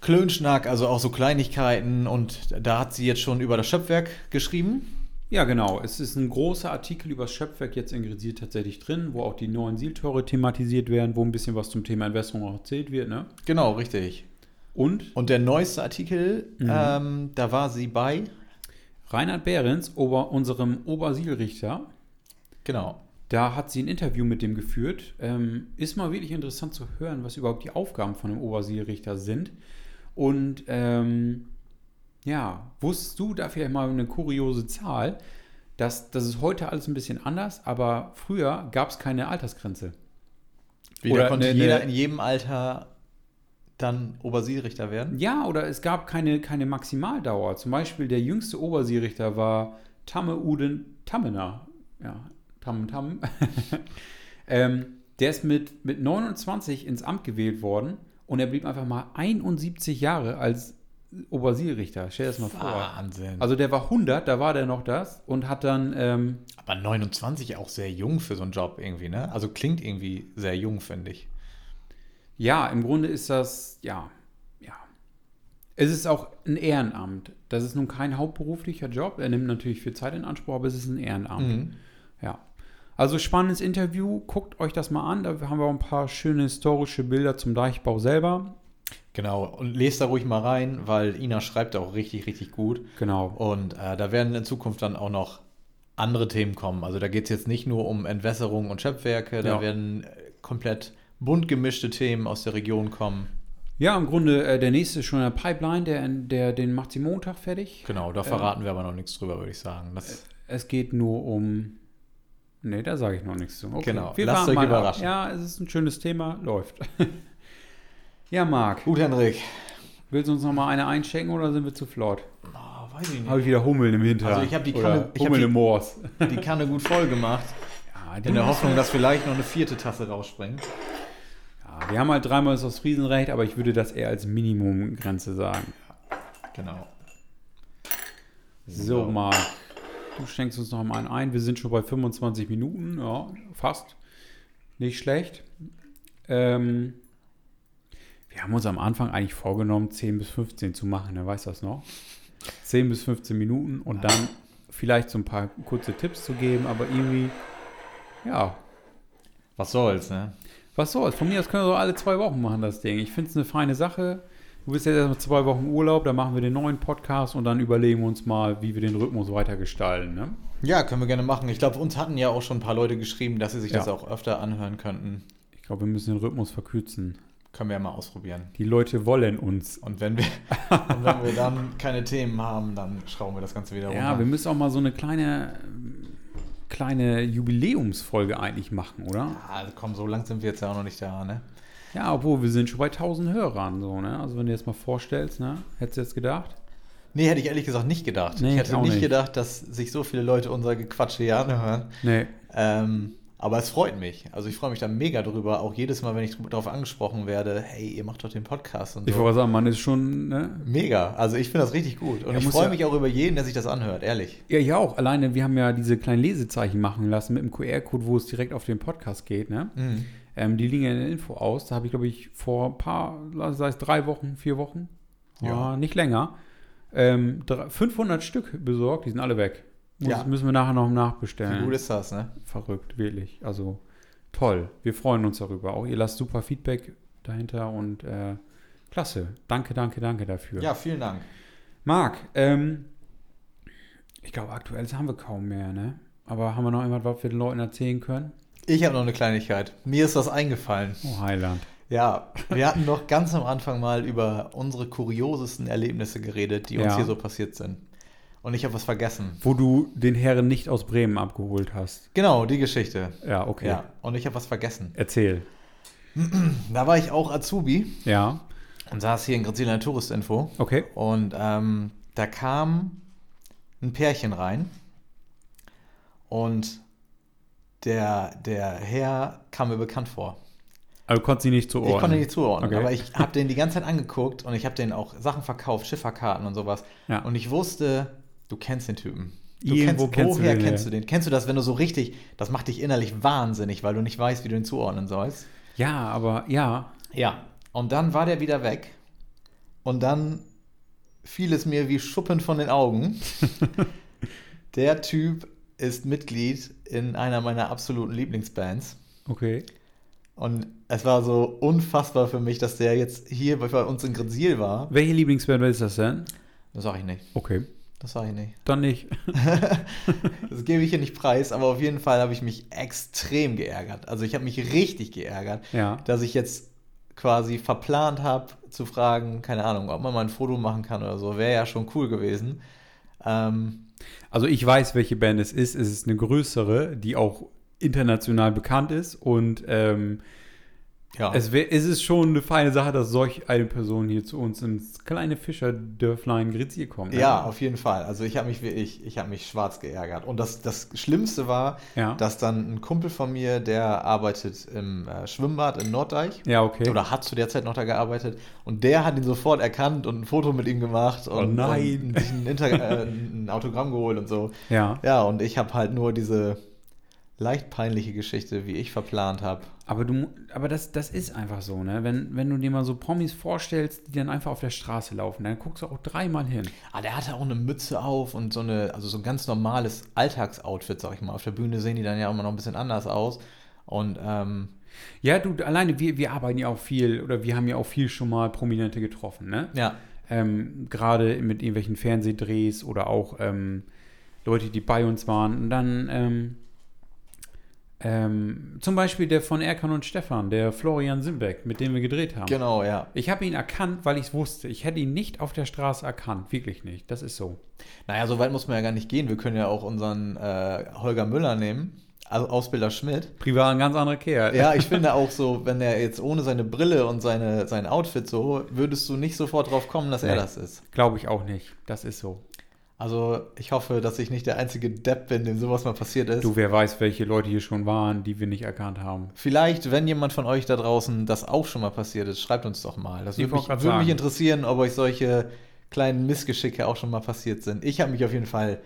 Klönschnack, also auch so Kleinigkeiten. Und da hat sie jetzt schon über das Schöpfwerk geschrieben. Ja, genau. Es ist ein großer Artikel über das Schöpfwerk jetzt in Grisier tatsächlich drin, wo auch die neuen Sieltore thematisiert werden, wo ein bisschen was zum Thema Entwässerung auch erzählt wird. Ne? Genau, richtig. Und Und der neueste Artikel, ähm, da war sie bei, Reinhard Behrens, Ober, unserem Obersielrichter, genau, Da hat sie ein Interview mit dem geführt. Ähm, ist mal wirklich interessant zu hören, was überhaupt die Aufgaben von einem Obersielrichter sind. Und ähm, ja, wusstest du da vielleicht mal eine kuriose Zahl? dass das ist heute alles ein bisschen anders, aber früher gab es keine Altersgrenze. Wieder Oder konnte ne- jeder in jedem Alter dann Obersielrichter werden? Ja, oder es gab keine, keine Maximaldauer. Zum Beispiel der jüngste Oberseerichter war Tamme Uden Tammener. Ja, Tam Tam. ähm, der ist mit, mit 29 ins Amt gewählt worden und er blieb einfach mal 71 Jahre als Oberseerichter. Stell dir das mal vor. Wahnsinn. Also der war 100, da war der noch das und hat dann, ähm, Aber 29 auch sehr jung für so einen Job irgendwie, ne? Also klingt irgendwie sehr jung, finde ich. ja, im Grunde ist das, ja, ja. Es ist auch ein Ehrenamt. Das ist nun kein hauptberuflicher Job. Er nimmt natürlich viel Zeit in Anspruch, aber es ist ein Ehrenamt. Mhm. Also spannendes Interview. Guckt euch das mal an. Da haben wir auch ein paar schöne historische Bilder zum Deichbau selber. Genau. Und lest da ruhig mal rein, weil Ina schreibt auch richtig, richtig gut. Genau. Und äh, da werden in Zukunft dann auch noch andere Themen kommen. Also da geht es jetzt nicht nur um Entwässerung und Schöpfwerke, da Ja. werden äh, komplett bunt gemischte Themen aus der Region kommen. Ja, im Grunde äh, der nächste ist schon in der Pipeline. Der, der, den macht sie Montag fertig. Genau, da verraten wir aber noch nichts drüber, würde ich sagen. Das, Es geht nur um. Nee, da sage ich noch nichts zu. Okay. Genau. Wir Lasst euch mal ab. überraschen. Ja, es ist ein schönes Thema. Läuft. ja, Marc, gut, Henrik. willst du uns noch mal eine einschenken oder sind wir zu flott? Oh, weiß ich Habe ich wieder Hummeln im Hintern. Also ich hab die Oder Kanne- ich hab die- im Moors. Die Kanne gut voll gemacht. Ja, In der Hoffnung, wir- dass vielleicht noch eine vierte Tasse rausspringt. Ja, wir haben halt dreimal das Ostfriesenrecht, aber ich würde das eher als Minimumgrenze sagen. Genau. So, Marc, du schenkst uns noch mal einen ein. Wir sind schon bei 25 Minuten, ja, fast. Nicht schlecht. Ähm, wir haben uns am Anfang eigentlich vorgenommen, 10 bis 15 zu machen, ne? weißt du das noch? 10 bis 15 Minuten und dann vielleicht so ein paar kurze Tipps zu geben, aber irgendwie, ja, Was soll's, ne? Was soll's? Von mir aus können wir so alle zwei Wochen machen, das Ding. Ich finde es eine feine Sache. Du bist jetzt erstmal zwei Wochen Urlaub, dann machen wir den neuen Podcast und dann überlegen wir uns mal, wie wir den Rhythmus weiter gestalten. Ne? Ja, können wir gerne machen. Ich glaube, uns hatten ja auch schon ein paar Leute geschrieben, dass sie sich Ja. das auch öfter anhören könnten. Ich glaube, wir müssen den Rhythmus verkürzen. Können wir ja mal ausprobieren. Die Leute wollen uns. Und wenn wir, und wenn wir dann keine Themen haben, dann schrauben wir das Ganze wieder Ja, wir müssen auch mal so eine kleine, kleine Jubiläumsfolge eigentlich machen, oder? also komm, so lang sind wir jetzt ja auch noch nicht da, ne? Ja, obwohl wir sind schon bei 1000 Hörern, so, ne? Also wenn du dir jetzt mal vorstellst, ne? Hättest du jetzt gedacht? Nee, hätte ich ehrlich gesagt nicht gedacht. Nee, ich ich hätte nicht nicht. gedacht, dass sich so viele Leute unser Gequatsche hier anhören. Nee. Ähm, aber es freut mich. Also ich freue mich da mega drüber. Auch jedes Mal, wenn ich darauf angesprochen werde, hey, ihr macht doch den Podcast und Ich so. wollte sagen, man ist schon, ne? Mega. Also ich finde das richtig gut. Und Ja, ich freue ja- mich auch über jeden, der sich das anhört, ehrlich. Ja, ich auch. Alleine, wir haben ja diese kleinen Lesezeichen machen lassen mit dem QR-Code, wo es direkt auf den Podcast geht. Ne? Mhm. Ähm, die liegen ja in der Info aus. Da habe ich, glaube ich, vor ein paar, sei es drei Wochen, vier Wochen, Ja. ja. nicht länger, Ähm, drei- 500 Stück besorgt, die sind alle weg. Muss, Ja. Müssen wir nachher noch Wie nachbestellen. gut ist das, ne? Verrückt, wirklich. Also toll. Wir freuen uns darüber. Auch ihr lasst super Feedback dahinter und äh, klasse. Danke, danke, danke dafür. Ja, vielen Dank. Marc, ähm, ich glaube, aktuell haben wir kaum mehr, ne? Aber haben wir noch irgendwas, was wir den Leuten erzählen können? Ich habe noch eine Kleinigkeit. Mir ist was eingefallen. Oh, Heiland. Ja, wir hatten noch ganz am Anfang mal über unsere kuriosesten Erlebnisse geredet, die uns Ja. hier so passiert sind. Und ich habe was vergessen. Wo du den Herren nicht aus Bremen abgeholt hast. Genau, die Geschichte. Ja, okay. Ja, und ich habe was vergessen. Erzähl. Da war ich auch Azubi Ja, und saß hier in Grazila Touristinfo. okay. Und ähm, da kam ein Pärchen rein und der, der Herr kam mir bekannt vor. Aber du konntest sie nicht zuordnen. Ich konnte nicht zuordnen, Okay. aber ich habe den die ganze Zeit angeguckt und ich habe den auch Sachen verkauft, Schifferkarten und sowas. Ja. Und ich wusste, du kennst den Typen. Du Irgendwo kennst, kennst du woher den, kennst du den? Kennst du das, wenn du so richtig, das macht dich innerlich wahnsinnig, weil du nicht weißt, wie du ihn zuordnen sollst? Ja, aber ja. Ja. Und dann war der wieder weg. Und dann fiel es mir wie Schuppen von den Augen. der Typ ist Mitglied in einer meiner absoluten Lieblingsbands. Okay. Und es war so unfassbar für mich, dass der jetzt hier bei uns in Grenzil war. Welche Lieblingsband ist das denn? Das sage ich nicht. Okay. Das sage ich nicht. Dann nicht. Das gebe ich hier nicht preis, aber auf jeden Fall habe ich mich extrem geärgert. Also ich habe mich richtig geärgert, Ja. dass ich jetzt quasi verplant habe zu fragen, keine Ahnung, ob man mal ein Foto machen kann oder so. Wäre ja schon cool gewesen. Ähm, Also ich weiß, welche Band es ist. Es ist eine größere, die auch international bekannt ist. Und ähm, ja. es, wär, es ist schon eine feine Sache, dass solch eine Person hier zu uns ins kleine Fischerdörflein Grizzier kommt. ne? ja, auf jeden Fall. Also ich habe mich wirklich, ich habe mich schwarz geärgert. Und das, das Schlimmste war, Ja. dass dann ein Kumpel von mir, der arbeitet im äh, Schwimmbad in Norddeich. Ja, okay. Oder hat zu der Zeit noch da gearbeitet. Und der hat ihn sofort erkannt und ein Foto mit ihm gemacht. Und, Oh nein. Und sich ein, äh, ein Autogramm geholt und so. ja. Ja, und ich habe halt nur diese leicht peinliche Geschichte, wie ich verplant habe. Aber du, aber das, das ist einfach so, ne? Wenn, wenn du dir mal so Promis vorstellst, die dann einfach auf der Straße laufen, dann guckst du auch dreimal hin. Ah, der hatte auch eine Mütze auf und so eine, also so ein ganz normales Alltagsoutfit, sag ich mal. Auf der Bühne sehen die dann ja immer noch ein bisschen anders aus. Und ähm, Ja, du, alleine, wir, wir arbeiten ja auch viel, oder wir haben ja auch viel schon mal Prominente getroffen, ne? ja, Ähm, Gerade mit irgendwelchen Fernsehdrehs oder auch ähm, Leute, die bei uns waren. Und dann ähm, zum Beispiel der von Erkan und Stefan, der Florian Simbeck, mit dem wir gedreht haben. genau, ja. Ich habe ihn erkannt, weil ich es wusste. Ich hätte ihn nicht auf der Straße erkannt. Wirklich nicht. Das ist so. Naja, so weit muss man ja gar nicht gehen. Wir können ja auch unseren äh, Holger Müller nehmen, also Ausbilder Schmidt. Privat ein ganz anderer Kerl. Ja, ich finde auch so, wenn er jetzt ohne seine Brille und seine, sein Outfit so, würdest du nicht sofort drauf kommen, dass er Nee. das ist. Glaube ich auch nicht. Das ist so. Also ich hoffe, dass ich nicht der einzige Depp bin, dem sowas mal passiert ist. Du, wer weiß, welche Leute hier schon waren, die wir nicht erkannt haben. Vielleicht, wenn jemand von euch da draußen das auch schon mal passiert ist, schreibt uns doch mal. Das Ich würde mich, würde mich interessieren, ob euch solche kleinen Missgeschicke auch schon mal passiert sind. Ich habe mich auf jeden Fall,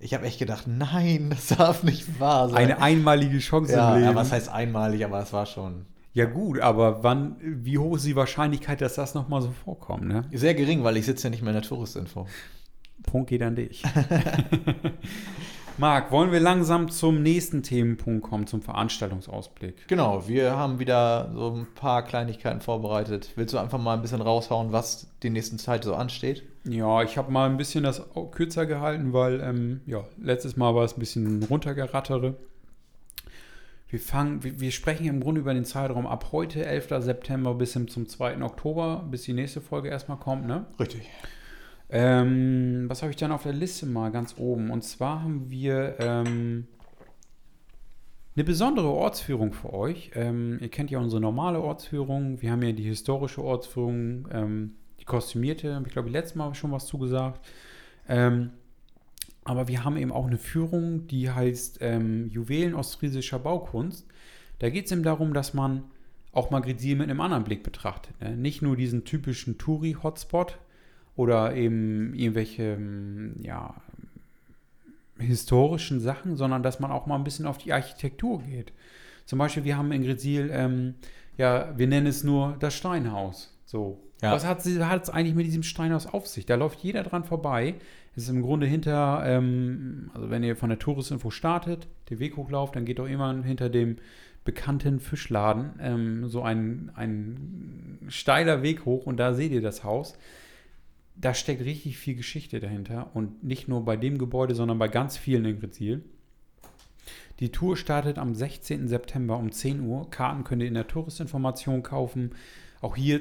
ich habe echt gedacht, nein, das darf nicht wahr sein. Eine einmalige Chance ja, im Leben. ja, was heißt einmalig, aber es war schon Ja gut, aber wann, wie hoch ist die Wahrscheinlichkeit, dass das nochmal so vorkommt, ne? sehr gering, weil ich sitze ja nicht mehr in der Touristinfo. Punkt geht an dich. Marc, wollen wir langsam zum nächsten Themenpunkt kommen, zum Veranstaltungsausblick? Genau, wir haben wieder so ein paar Kleinigkeiten vorbereitet. Willst du einfach mal ein bisschen raushauen, was die nächsten Zeit so ansteht? Ja, ich habe mal ein bisschen das kürzer gehalten, weil ähm, ja, letztes Mal war es ein bisschen runtergerattere. Wir fangen, wir, wir sprechen im Grunde über den Zeitraum ab heute, 11. September, bis hin zum 2. Oktober, bis die nächste Folge erstmal kommt, ne? Richtig. Ähm, was habe ich dann auf der Liste mal ganz oben? Und zwar haben wir ähm, eine besondere Ortsführung für euch. Ähm, ihr kennt ja unsere normale Ortsführung. Wir haben ja die historische Ortsführung, ähm, die kostümierte, habe ich glaube ich letztes Mal schon was zugesagt. Ähm, aber wir haben eben auch eine Führung, die heißt ähm, Juwelen ostfriesischer Baukunst. Da geht es eben darum, dass man auch mal Grisier mit einem anderen Blick betrachtet. Ne? Nicht nur diesen typischen Touri-Hotspot oder eben irgendwelche ähm, ja, historischen Sachen, sondern dass man auch mal ein bisschen auf die Architektur geht. Zum Beispiel, wir haben in Grezil, ähm, ja, wir nennen es nur das Steinhaus. So. Ja. Was hat es eigentlich mit diesem Steinhaus auf sich? Da läuft jeder dran vorbei. Es ist im Grunde hinter, ähm, also wenn ihr von der Touristinfo startet, den Weg hochlauft, dann geht doch immer hinter dem bekannten Fischladen ähm, so ein, ein steiler Weg hoch und da seht ihr das Haus. Da steckt richtig viel Geschichte dahinter und nicht nur bei dem Gebäude, sondern bei ganz vielen in Grezil. Die Tour startet am 16. September um 10 Uhr. Karten könnt ihr in der Touristinformation kaufen. Auch hier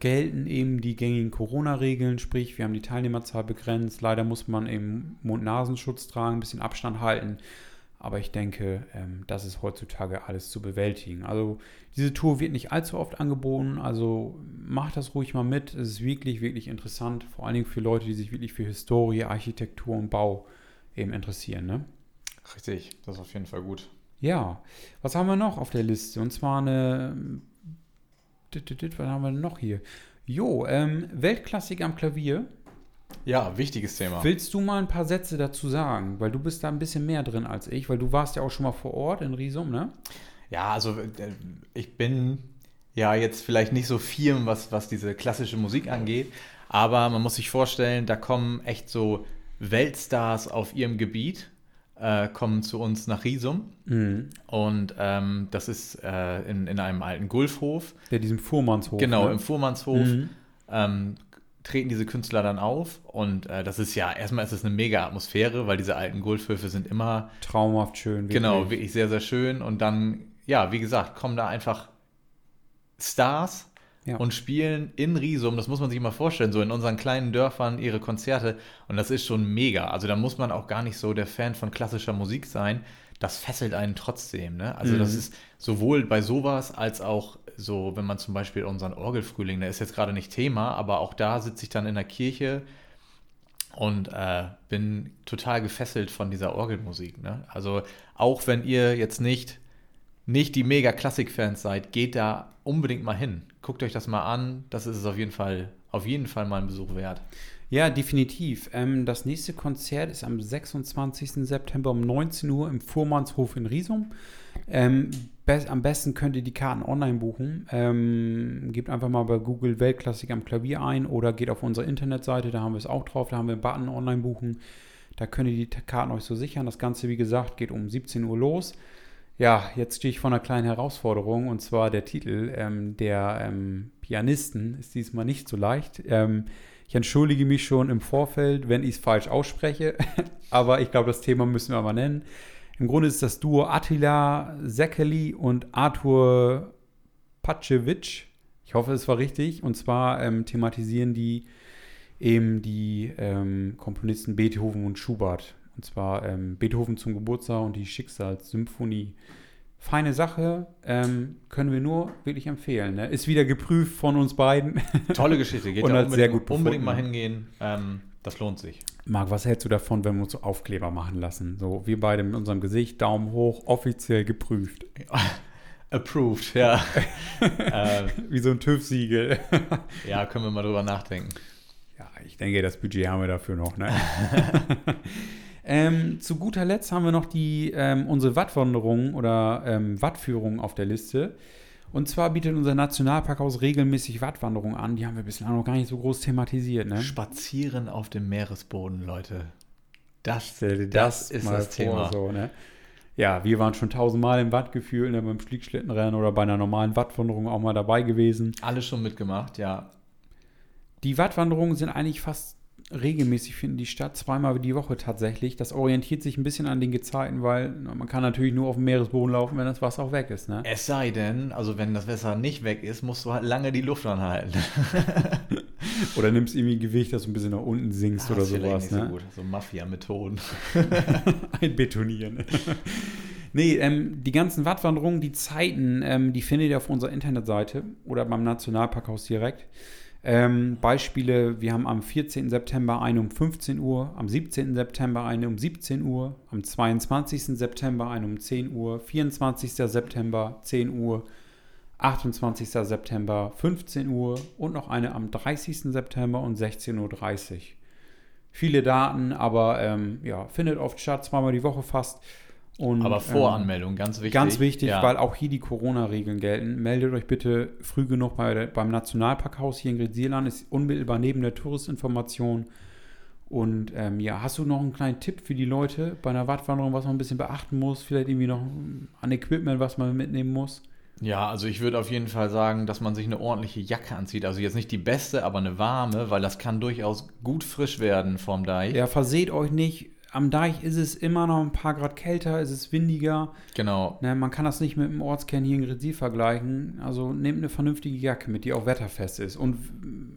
gelten eben die gängigen Corona-Regeln, sprich, wir haben die Teilnehmerzahl begrenzt. Leider muss man eben Mund-Nasenschutz tragen, ein bisschen Abstand halten. Aber ich denke, ähm, das ist heutzutage alles zu bewältigen. Also diese Tour wird nicht allzu oft angeboten, also macht das ruhig mal mit. Es ist wirklich, wirklich interessant, vor allen Dingen für Leute, die sich wirklich für Historie, Architektur und Bau eben interessieren. Ne? Richtig, das ist auf jeden Fall gut. Ja, was haben wir noch auf der Liste? Und zwar eine. Was haben wir noch hier? Jo, ähm, Weltklassik am Klavier. Ja, wichtiges Thema. Willst du mal ein paar Sätze dazu sagen? Weil du bist da ein bisschen mehr drin als ich, weil du warst ja auch schon mal vor Ort in Riesum, ne? Ja, also äh, ich bin ja jetzt vielleicht nicht so firm, was, was diese klassische Musik angeht, aber man muss sich vorstellen, da kommen echt so Weltstars auf ihrem Gebiet äh, kommen zu uns nach Riesum. Mhm. Und ähm, das ist äh, in, in einem alten Gulfhof. Ja, diesem Fuhrmannshof. Genau, ne? im Fuhrmannshof. Mhm. Ähm, treten diese Künstler dann auf und äh, das ist ja, erstmal ist es eine mega Atmosphäre, weil diese alten Gulfhöfe sind immer traumhaft schön. Wirklich. Genau, wirklich sehr, sehr schön und dann, ja, wie gesagt, kommen da einfach Stars ja. und spielen in Riesum, das muss man sich mal vorstellen, so in unseren kleinen Dörfern ihre Konzerte und das ist schon mega. Also da muss man auch gar nicht so der Fan von klassischer Musik sein. Das fesselt einen trotzdem. Ne? Also mhm. das ist sowohl bei sowas als auch so, wenn man zum Beispiel unseren Orgelfrühling, der ist jetzt gerade nicht Thema, aber auch da sitze ich dann in der Kirche und äh, bin total gefesselt von dieser Orgelmusik. Ne? Also auch wenn ihr jetzt nicht nicht die mega Klassik-Fans seid, geht da unbedingt mal hin. Guckt euch das mal an. Das ist es auf jeden Fall, auf jeden Fall mal ein Besuch wert. Ja, definitiv. Ähm, das nächste Konzert ist am 26. September um 19 Uhr im Fuhrmannshof in Riesum. Ähm, be am besten könnt ihr die Karten online buchen. Ähm, gebt einfach mal bei Google Weltklassik am Klavier ein oder geht auf unsere Internetseite, da haben wir es auch drauf, da haben wir einen Button online buchen. Da könnt ihr die Karten euch so sichern. Das Ganze, wie gesagt, geht um 17 Uhr los. Ja, jetzt stehe ich vor einer kleinen Herausforderung und zwar der Titel ähm, der ähm, Pianisten ist diesmal nicht so leicht. Ähm, ich entschuldige mich schon im Vorfeld, wenn ich es falsch ausspreche, aber ich glaube, das Thema müssen wir mal nennen. Im Grunde ist das Duo Attila Sekeli und Arthur Pacevic. Ich hoffe, es war richtig. Und zwar ähm, thematisieren die eben die ähm, Komponisten Beethoven und Schubert. Und zwar ähm, Beethoven zum Geburtstag und die Schicksalssymphonie. Feine Sache, ähm, können wir nur wirklich empfehlen. Ne? Ist wieder geprüft von uns beiden. Tolle Geschichte, geht und da sehr gut unbedingt mal hingehen. Ähm, das lohnt sich. Marc, was hältst du davon, wenn wir uns so Aufkleber machen lassen? So, wir beide mit unserem Gesicht, Daumen hoch, offiziell geprüft. Approved, ja. Ähm, Wie so ein TÜV-Siegel. ja, können wir mal drüber nachdenken. Ja, ich denke, das Budget haben wir dafür noch, ne? Ähm, zu guter Letzt haben wir noch die, ähm, unsere Wattwanderung oder ähm, Wattführung auf der Liste. Und zwar bietet unser Nationalparkhaus regelmäßig Wattwanderungen an. Die haben wir bislang noch gar nicht so groß thematisiert. Ne? Spazieren auf dem Meeresboden, Leute. Das, das, das ist das Thema. So, ne? Ja, wir waren schon tausendmal im Wattgefühl, ne, beim Schlickschlittenrennen oder bei einer normalen Wattwanderung auch mal dabei gewesen. Alles schon mitgemacht, ja. Die Wattwanderungen sind eigentlich fast regelmäßig finden die Stadt, zweimal die Woche tatsächlich. Das orientiert sich ein bisschen an den Gezeiten, weil man kann natürlich nur auf dem Meeresboden laufen, wenn das Wasser auch weg ist. Ne? Es sei denn, also wenn das Wasser nicht weg ist, musst du halt lange die Luft anhalten. oder nimmst irgendwie Gewicht, dass du ein bisschen nach unten sinkst ah, oder sowas. Ne? So, gut. so Mafia-Methoden. Einbetonieren. Nee, ähm, die ganzen Wattwanderungen, die Zeiten, ähm, die findet ihr auf unserer Internetseite oder beim Nationalparkhaus direkt. Ähm, Beispiele, wir haben am 14. September eine um 15 Uhr, am 17. September eine um 17 Uhr, am 22. September eine um 10 Uhr, 24. September 10 Uhr, 28. September 15 Uhr und noch eine am 30. September um 16.30 Uhr. Viele Daten, aber ähm, ja, findet oft statt, zweimal die Woche fast. Und, Aber ähm, Voranmeldung, ganz wichtig. Ganz wichtig, ja. weil auch hier die Corona-Regeln gelten. Meldet euch bitte früh genug bei der, beim Nationalparkhaus hier in Griesierland. Ist unmittelbar neben der Touristinformation. Und ähm, ja, hast du noch einen kleinen Tipp für die Leute bei einer Wattwanderung, was man ein bisschen beachten muss? Vielleicht irgendwie noch an Equipment, was man mitnehmen muss? Ja, also ich würde auf jeden Fall sagen, dass man sich eine ordentliche Jacke anzieht. Also jetzt nicht die beste, aber eine warme, weil das kann durchaus gut frisch werden vorm Deich. Ja, verseht euch nicht. Am Deich ist es immer noch ein paar Grad kälter, ist es windiger. Genau. Ne, man kann das nicht mit dem Ortskern hier in Grisier vergleichen. Also nehmt eine vernünftige Jacke mit, die auch wetterfest ist und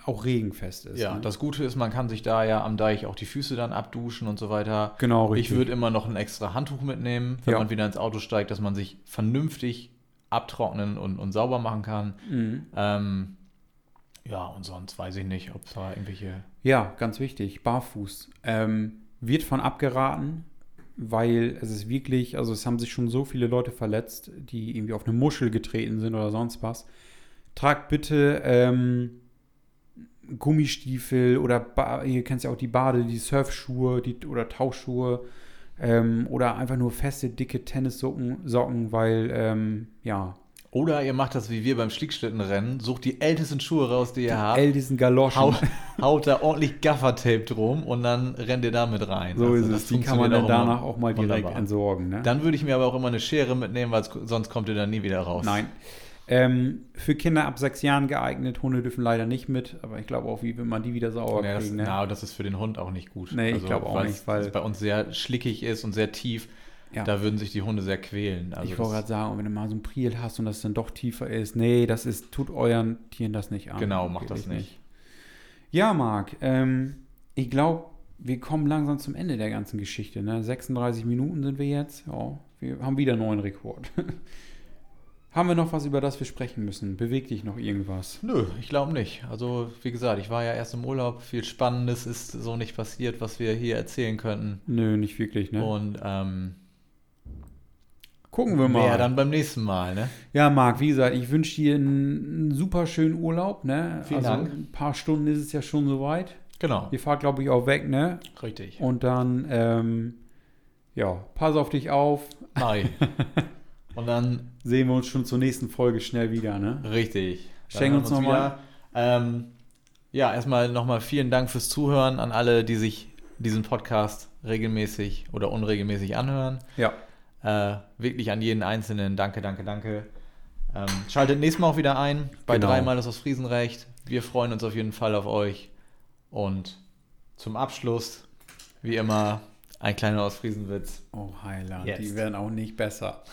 auch regenfest ist. Ja, ne? das Gute ist, man kann sich da ja am Deich auch die Füße dann abduschen und so weiter. genau richtig. Ich würde immer noch ein extra Handtuch mitnehmen, wenn Ja. man wieder ins Auto steigt, dass man sich vernünftig abtrocknen und, und sauber machen kann. Mhm. Ähm, ja, und sonst weiß ich nicht, ob es da irgendwelche. Ja, ganz wichtig, barfuß. Ähm, wird von abgeraten, weil es ist wirklich, also es haben sich schon so viele Leute verletzt, die irgendwie auf eine Muschel getreten sind oder sonst was. Tragt bitte ähm, Gummistiefel oder ba ihr kennt ja auch die Bade, die Surfschuhe die, oder Tauchschuhe ähm, oder einfach nur feste, dicke Tennissocken, Socken, weil ähm, ja, Oder ihr macht das wie wir beim Schlickschlittenrennen, sucht die ältesten Schuhe raus, die ihr habt, ältesten Galoschen. haut, haut da ordentlich Gaffertape drum und dann rennt ihr damit rein. so Also ist das es. Die kann man dann auch danach auch mal direkt wunderbar. entsorgen. Ne? Dann würde ich mir aber auch immer eine Schere mitnehmen, weil sonst kommt ihr dann nie wieder raus. Nein. Ähm, für Kinder ab sechs Jahren geeignet. Hunde dürfen leider nicht mit, aber ich glaube auch, wie will man die wieder sauber Ja, das, kriegen. Ne? na, das ist für den Hund auch nicht gut. Also, Nee, ich glaube auch nicht, weil- es bei uns sehr schlickig ist und sehr tief. Ja. Da würden sich die Hunde sehr quälen. Also ich wollte gerade sagen, wenn du mal so ein Priel hast und das dann doch tiefer ist, nee, das ist, tut euren Tieren das nicht an. Genau, macht das Wirklich nicht. Ja, Marc, ähm, ich glaube, wir kommen langsam zum Ende der ganzen Geschichte. Ne? 36 Minuten sind wir jetzt. Ja, wir haben wieder einen neuen Rekord. haben wir noch was, über das wir sprechen müssen? Bewegt dich noch irgendwas? Nö, ich glaube nicht. Also, wie gesagt, ich war ja erst im Urlaub. Viel Spannendes ist so nicht passiert, was wir hier erzählen könnten. Nö, nicht wirklich, ne? Und ähm, Gucken wir mal. mehr dann beim nächsten Mal, ne? Ja, Marc, wie gesagt, ich wünsche dir einen, super schönen Urlaub. Ne? Vielen also Dank. ein paar Stunden ist es ja schon soweit. Genau. Ihr fahrt, glaube ich, auch weg, ne? Richtig. Und dann, ähm, ja, pass auf dich auf. Mai. Und dann Sehen wir uns schon zur nächsten Folge schnell wieder, ne? Richtig. Dann Schenk hören uns wir noch mal. wieder. Ähm, ja, erstmal nochmal vielen Dank fürs Zuhören an alle, die sich diesen Podcast regelmäßig oder unregelmäßig anhören. Ja. Äh, wirklich an jeden Einzelnen. Danke, danke, danke. Ähm, schaltet nächstes Mal auch wieder ein bei Genau. dreimal ist aus Friesenrecht. Wir freuen uns auf jeden Fall auf euch. Und zum Abschluss, wie immer, ein kleiner Ostfriesenwitz. Oh, Heiland, Jetzt. die werden auch nicht besser.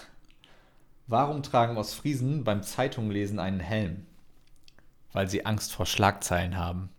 Warum tragen Ostfriesen beim Zeitunglesen einen Helm? Weil sie Angst vor Schlagzeilen haben.